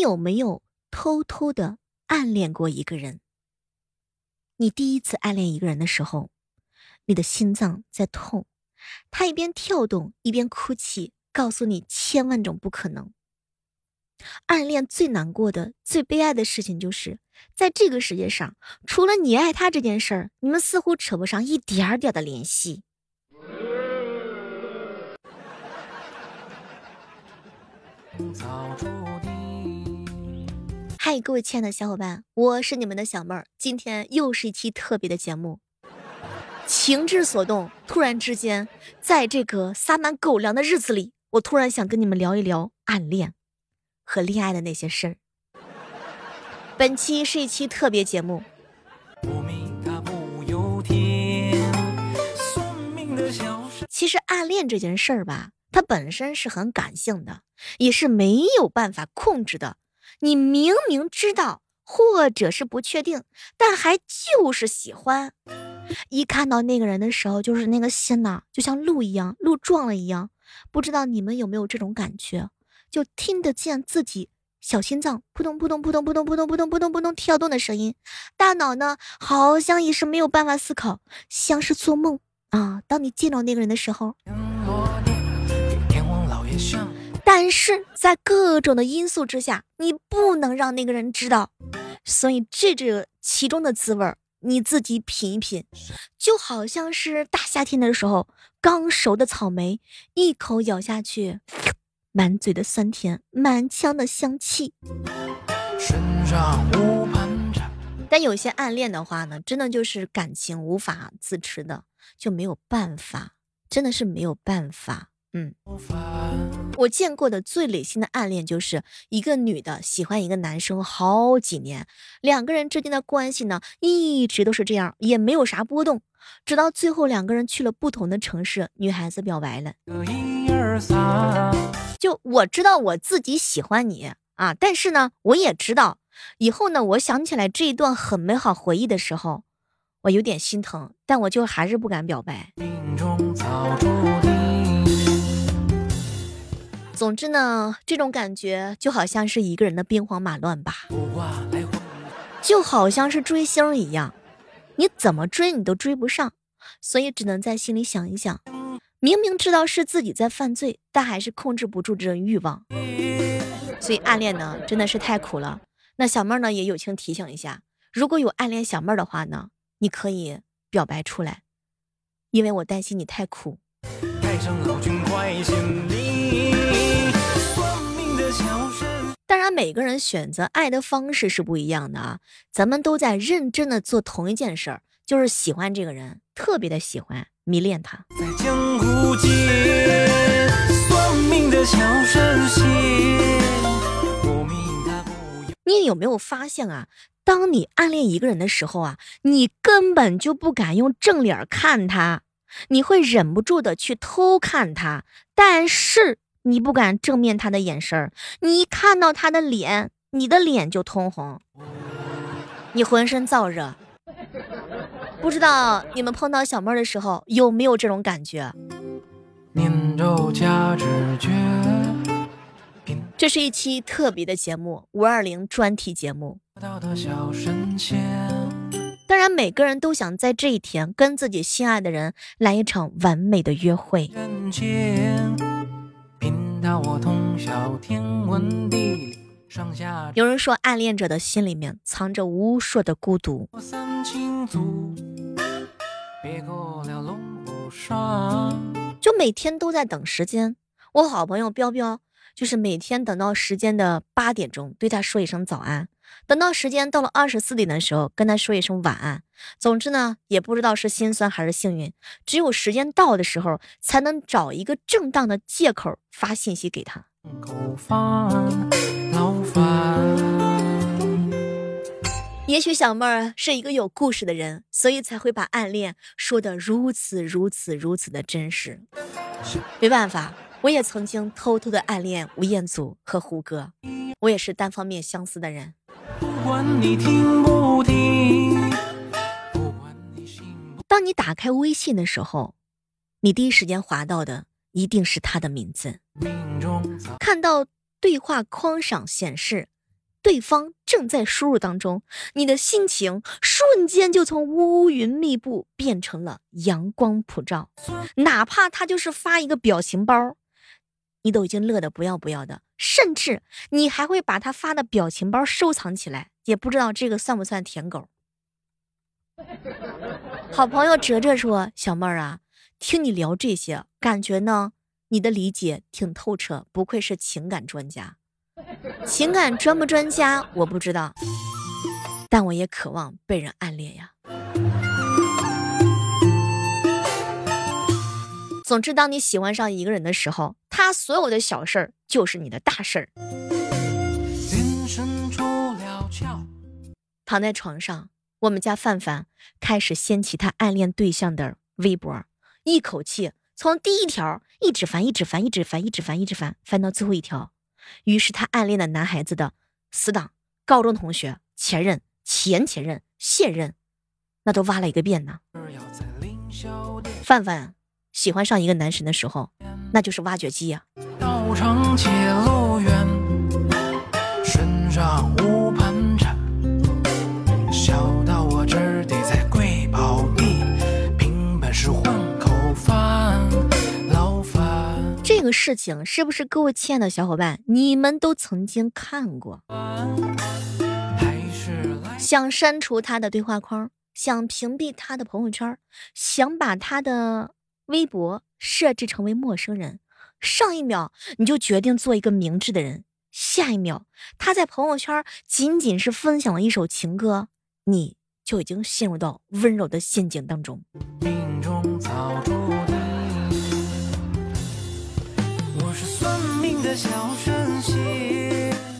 有没有偷偷的暗恋过一个人？你第一次暗恋一个人的时候，你的心脏在痛，他一边跳动一边哭泣，告诉你千万种不可能。暗恋最难过的、最悲哀的事情，就是在这个世界上，除了你爱他这件事儿，你们似乎扯不上一点点的联系。嗨，各位亲爱的小伙伴，我是你们的小妹儿，今天又是一期特别的节目。情之所动，突然之间，在这个撒满狗粮的日子里，我突然想跟你们聊一聊暗恋。和恋爱的那些事儿。本期是一期特别节目。其实暗恋这件事儿吧，它本身是很感性的，也是没有办法控制的。你明明知道，或者是不确定，但还就是喜欢。一看到那个人的时候，就是那个心呐，就像鹿一样，鹿撞了一样。不知道你们有没有这种感觉？就听得见自己小心脏扑通扑通扑通扑通扑通扑通扑通扑通跳动的声音，大脑呢好像也是没有办法思考，像是做梦啊。当你见到那个人的时候，但是在各种的因素之下，你不能让那个人知道，所以这这其中的滋味你自己品一品，就好像是大夏天的时候刚熟的草莓，一口咬下去。满嘴的酸甜，满腔的香气。但有些暗恋的话呢，真的就是感情无法自持的，就没有办法，真的是没有办法。嗯，我见过的最累心的暗恋，就是一个女的喜欢一个男生好几年，两个人之间的关系呢，一直都是这样，也没有啥波动，直到最后两个人去了不同的城市，女孩子表白了。就我知道我自己喜欢你啊，但是呢，我也知道以后呢，我想起来这一段很美好回忆的时候，我有点心疼，但我就还是不敢表白。总之呢，这种感觉就好像是一个人的兵荒马乱吧，就好像是追星一样，你怎么追你都追不上，所以只能在心里想一想。明明知道是自己在犯罪，但还是控制不住这种欲望，所以暗恋呢真的是太苦了。那小妹呢也友情提醒一下，如果有暗恋小妹的话呢，你可以表白出来，因为我担心你太苦。当然，每个人选择爱的方式是不一样的啊。咱们都在认真的做同一件事儿，就是喜欢这个人，特别的喜欢。迷恋他。在江湖间，算命的小神仙你有没有发现啊？当你暗恋一个人的时候啊，你根本就不敢用正脸看他，你会忍不住的去偷看他，但是你不敢正面他的眼神儿，你一看到他的脸，你的脸就通红，你浑身燥热。不知道你们碰到小妹的时候有没有这种感觉？这是一期特别的节目，五二零专题节目。当然，每个人都想在这一天跟自己心爱的人来一场完美的约会。有人说，暗恋者的心里面藏着无数的孤独。三清祖别过了龙虎山就每天都在等时间。我好朋友彪彪，就是每天等到时间的八点钟，对他说一声早安；等到时间到了二十四点的时候，跟他说一声晚安。总之呢，也不知道是心酸还是幸运，只有时间到的时候，才能找一个正当的借口发信息给他。也许小妹儿是一个有故事的人，所以才会把暗恋说的如此如此如此的真实。没办法，我也曾经偷偷的暗恋吴彦祖和胡歌，我也是单方面相思的人。当你打开微信的时候，你第一时间划到的一定是他的名字，看到对话框上显示对方正在输入当中，你的心情瞬间就从乌云密布变成了阳光普照。哪怕他就是发一个表情包，你都已经乐得不要不要的，甚至你还会把他发的表情包收藏起来，也不知道这个算不算舔狗。好朋友哲哲说：“小妹儿啊，听你聊这些，感觉呢，你的理解挺透彻，不愧是情感专家。”情感专不专家我不知道，但我也渴望被人暗恋呀。总之，当你喜欢上一个人的时候，他所有的小事儿就是你的大事儿。躺在床上，我们家范范开始掀起他暗恋对象的微博，一口气从第一条一直翻，一直翻，一直翻，一直翻，一直翻，翻到最后一条。于是他暗恋的男孩子的死党、高中同学、前任、前前任、现任，那都挖了一个遍呢。范范喜欢上一个男神的时候，那就是挖掘机呀。这事情是不是各位亲爱的小伙伴，你们都曾经看过？想删除他的对话框，想屏蔽他的朋友圈，想把他的微博设置成为陌生人。上一秒你就决定做一个明智的人，下一秒他在朋友圈仅仅是分享了一首情歌，你就已经陷入到温柔的陷阱当中。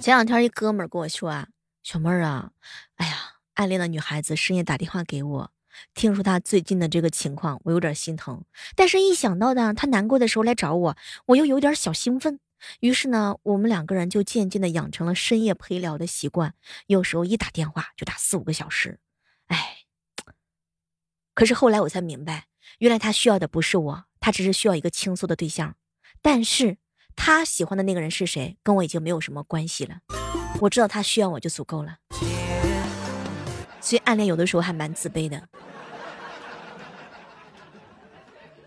前两天一哥们儿跟我说啊，小妹儿啊，哎呀，暗恋的女孩子深夜打电话给我，听说她最近的这个情况，我有点心疼。但是一想到呢，她难过的时候来找我，我又有点小兴奋。于是呢，我们两个人就渐渐的养成了深夜陪聊的习惯，有时候一打电话就打四五个小时。哎，可是后来我才明白，原来他需要的不是我，他只是需要一个倾诉的对象。但是。他喜欢的那个人是谁，跟我已经没有什么关系了。我知道他需要我就足够了。所以暗恋有的时候还蛮自卑的。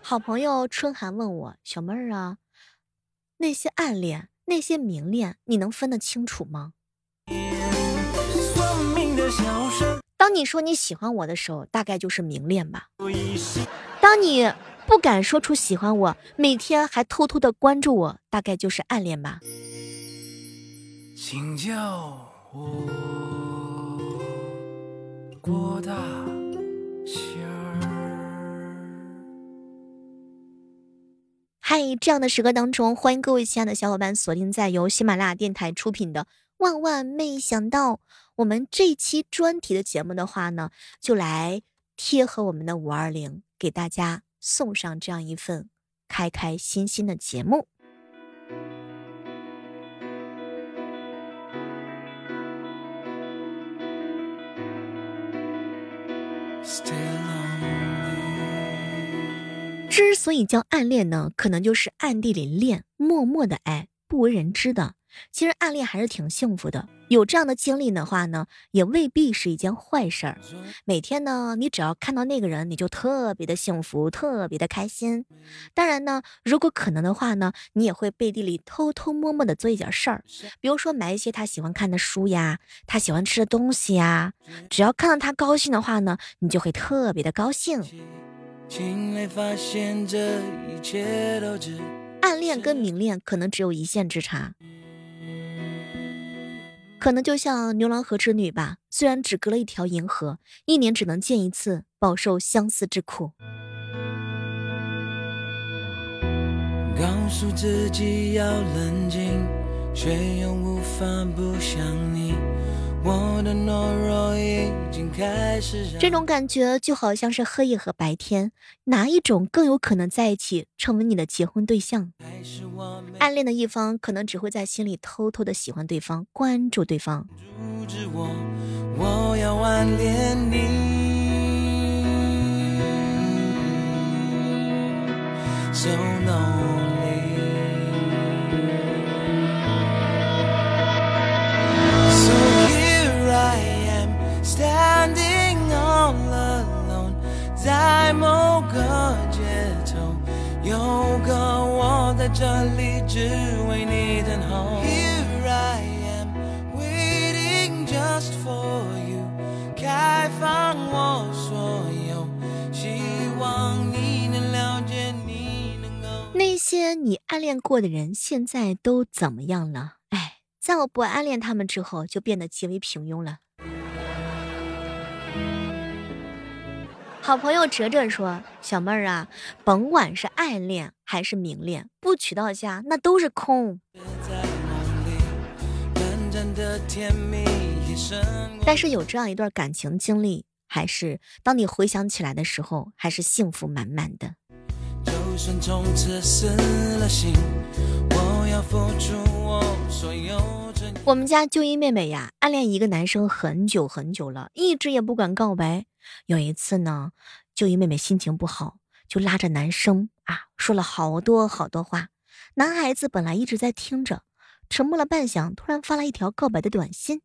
好朋友春寒问我：“小妹儿啊，那些暗恋，那些明恋，你能分得清楚吗？”当你说你喜欢我的时候，大概就是明恋吧。当你。不敢说出喜欢我，每天还偷偷的关注我，大概就是暗恋吧。请叫我郭大仙儿。嗨，这样的时刻当中，欢迎各位亲爱的小伙伴锁定在由喜马拉雅电台出品的《万万没想到》。我们这期专题的节目的话呢，就来贴合我们的五二零，给大家。送上这样一份开开心心的节目。之所以叫暗恋呢，可能就是暗地里恋，默默的爱，不为人知的。其实暗恋还是挺幸福的，有这样的经历的话呢，也未必是一件坏事儿。每天呢，你只要看到那个人，你就特别的幸福，特别的开心。当然呢，如果可能的话呢，你也会背地里偷偷摸摸的做一点事儿，比如说买一些他喜欢看的书呀，他喜欢吃的东西呀。只要看到他高兴的话呢，你就会特别的高兴。暗恋跟明恋可能只有一线之差。可能就像牛郎和织女吧，虽然只隔了一条银河，一年只能见一次，饱受相思之苦。告诉自己要冷静，却又无法不想你。我的懦弱已经开始。这种感觉就好像是黑夜和白天，哪一种更有可能在一起，成为你的结婚对象？暗恋的一方可能只会在心里偷偷的喜欢对方，关注对方。我要暗恋你。So. 这里只为你等候。Here I am waiting just for you，开放我所有，希望你能了解，你能够。那些你暗恋过的人，现在都怎么样了？哎，在我不暗恋他们之后，就变得极为平庸了。好朋友哲哲说：“小妹儿啊，甭管是暗恋还是明恋，不娶到家那都是空。但是有这样一段感情经历，还是当你回想起来的时候，还是幸福满满的。”我们家就一妹妹呀，暗恋一个男生很久很久了，一直也不敢告白。有一次呢，就一妹妹心情不好，就拉着男生啊说了好多好多话。男孩子本来一直在听着，沉默了半晌，突然发了一条告白的短信。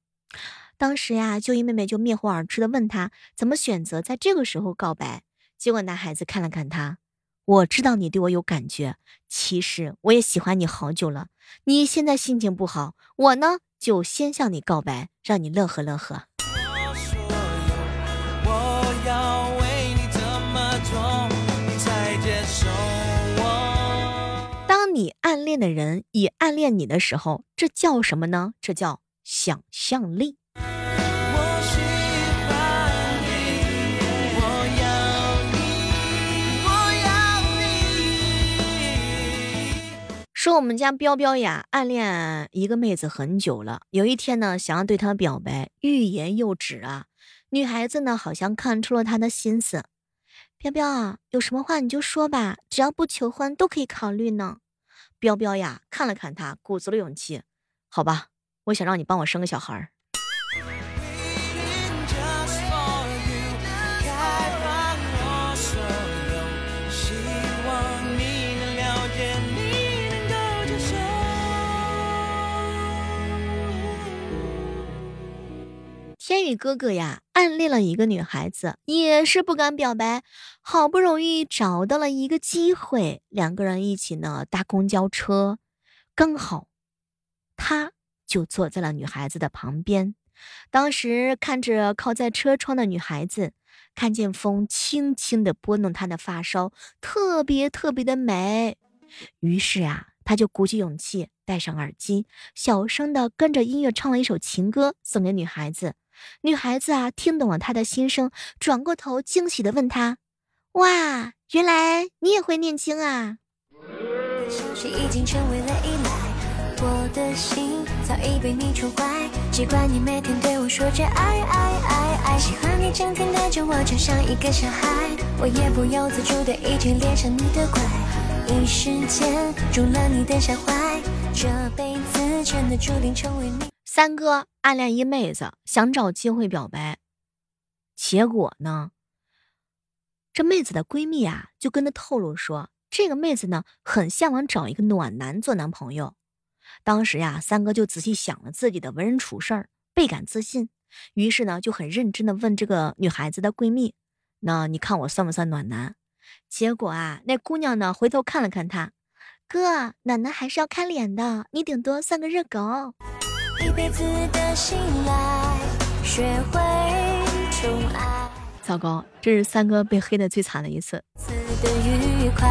当时呀，就一妹妹就面红耳赤的问他怎么选择在这个时候告白。结果男孩子看了看他，我知道你对我有感觉，其实我也喜欢你好久了。你现在心情不好，我呢就先向你告白，让你乐呵乐呵。恋的人也暗恋你的时候，这叫什么呢？这叫想象力。说我们家彪彪呀，暗恋一个妹子很久了。有一天呢，想要对她表白，欲言又止啊。女孩子呢，好像看出了他的心思。彪彪啊，有什么话你就说吧，只要不求婚都可以考虑呢。彪彪呀，看了看他，鼓足了勇气，好吧，我想让你帮我生个小孩儿。天宇哥哥呀，暗恋了一个女孩子，也是不敢表白。好不容易找到了一个机会，两个人一起呢搭公交车，刚好他就坐在了女孩子的旁边。当时看着靠在车窗的女孩子，看见风轻轻的拨弄她的发梢，特别特别的美。于是啊，他就鼓起勇气戴上耳机，小声的跟着音乐唱了一首情歌，送给女孩子。女孩子啊，听懂了他的心声，转过头惊喜的问他：“哇，原来你也会念经啊！”我的心早已被你宠坏，习惯你每天对我说着爱爱爱爱，喜欢你整天带着我就像一个小孩，我也不由自主的已经恋上你的怪，一时间中了你的下怀，这辈子真的注定成为你。三哥暗恋一妹子，想找机会表白，结果呢，这妹子的闺蜜啊就跟他透露说，这个妹子呢很向往找一个暖男做男朋友。当时呀，三哥就仔细想了自己的为人处事儿，倍感自信，于是呢就很认真的问这个女孩子的闺蜜：“那你看我算不算暖男？”结果啊，那姑娘呢回头看了看他，哥，暖男还是要看脸的，你顶多算个热狗。一辈子的信赖，学会宠爱。糟糕，这是三哥被黑的最惨的一次。的愉快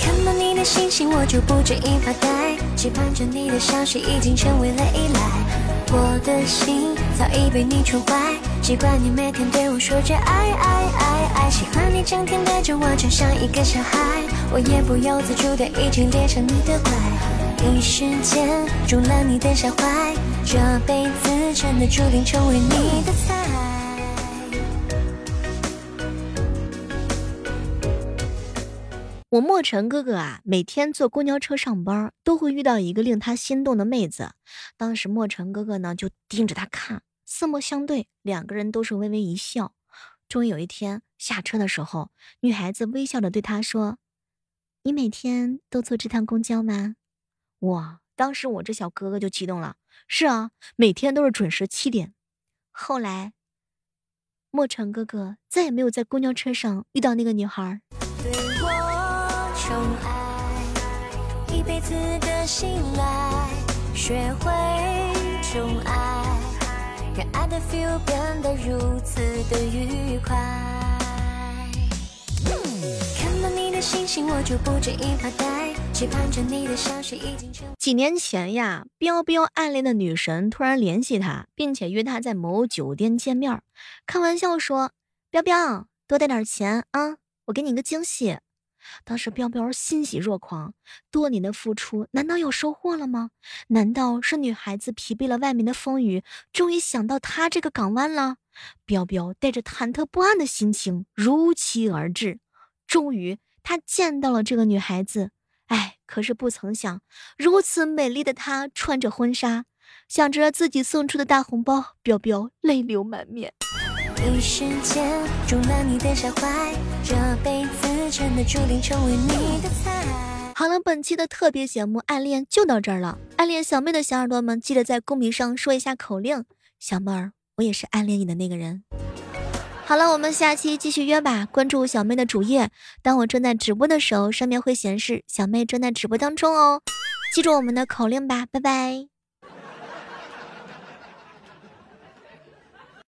看到你的信息，我就不止一发呆，期盼着你的消息，已经成为了依赖。我的心早已被你宠坏，习惯你每天对我说着爱爱爱爱，喜欢你整天带着我，就像一个小孩，我也不由自主的已经恋上你的怪。一时间中了你的下怀，这辈子真的注定成为你的菜。我莫尘哥哥啊，每天坐公交车上班，都会遇到一个令他心动的妹子。当时莫尘哥哥呢，就盯着他看，四目相对，两个人都是微微一笑。终于有一天下车的时候，女孩子微笑的对他说：“你每天都坐这趟公交吗？”哇！当时我这小哥哥就激动了。是啊，每天都是准时七点。后来，莫尘哥哥再也没有在公交车上遇到那个女孩。对我宠爱，一辈子的信赖，学会宠爱，让爱的 feel 变得如此的愉快。嗯的信息，我就不止一发呆，期盼着你的消息已经成。几年前呀，彪彪暗恋的女神突然联系他，并且约他在某酒店见面，开玩笑说：“彪彪，多带点钱啊，我给你个惊喜。”当时彪彪欣喜若狂，多年的付出难道有收获了吗？难道是女孩子疲惫了外面的风雨，终于想到他这个港湾了？彪彪带着忐忑不安的心情如期而至，终于他见到了这个女孩子。哎，可是不曾想，如此美丽的她穿着婚纱，想着自己送出的大红包，彪彪泪流满面。一时间中了你的小怀，这辈子真的注定成为你的菜。好了，本期的特别节目《暗恋》就到这儿了。暗恋小妹的小耳朵们，记得在公屏上说一下口令：小妹儿，我也是暗恋你的那个人。好了，我们下期继续约吧。关注小妹的主页，当我正在直播的时候，上面会显示小妹正在直播当中哦。记住我们的口令吧，拜拜。